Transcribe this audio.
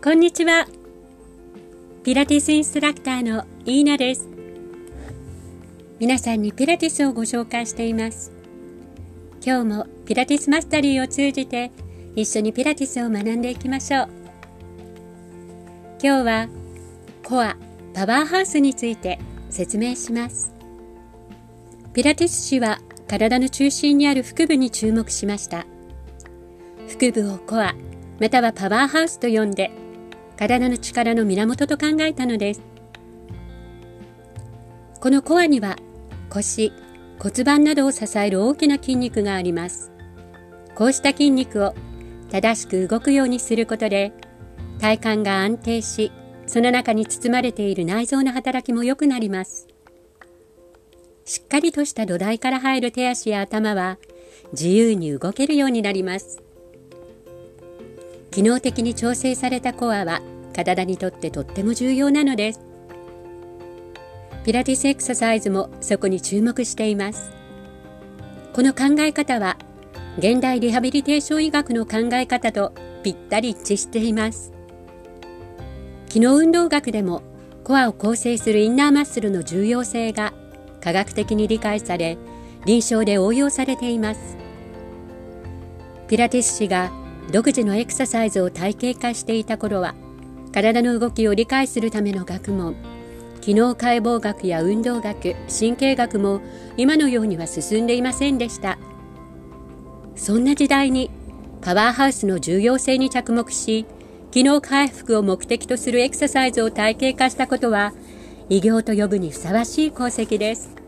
こんにちは。ピラティスインストラクターのイーナです。皆さんにピラティスをご紹介しています。今日もピラティスマスタリーを通じて一緒にピラティスを学んでいきましょう。今日はコア、パワーハウスについて説明します。ピラティス誌は体の中心にある腹部に注目しました。腹部をコア、またはパワーハウスと呼んで体の力の源と考えたのです。このコアには腰骨盤などを支える大きな筋肉があります。こうした筋肉を正しく動くようにすることで体幹が安定しその中に包まれている内臓の働きも良くなります。しっかりとした土台から入る手足や頭は自由に動けるようになります。機能的に調整されたコアは体にとってとっても重要なのです。ピラティスエクササイズもそこに注目しています。この考え方は現代リハビリテーション医学の考え方とぴったり一致しています。機能運動学でもコアを構成するインナーマッスルの重要性が科学的に理解され臨床で応用されています。ピラティス氏が独自のエクササイズを体系化していた頃は体の動きを理解するための学問機能解剖学や運動学神経学も今のようには進んでいませんでした。そんな時代にパワーハウスの重要性に着目し機能回復を目的とするエクササイズを体系化したことは偉業と呼ぶにふさわしい功績です。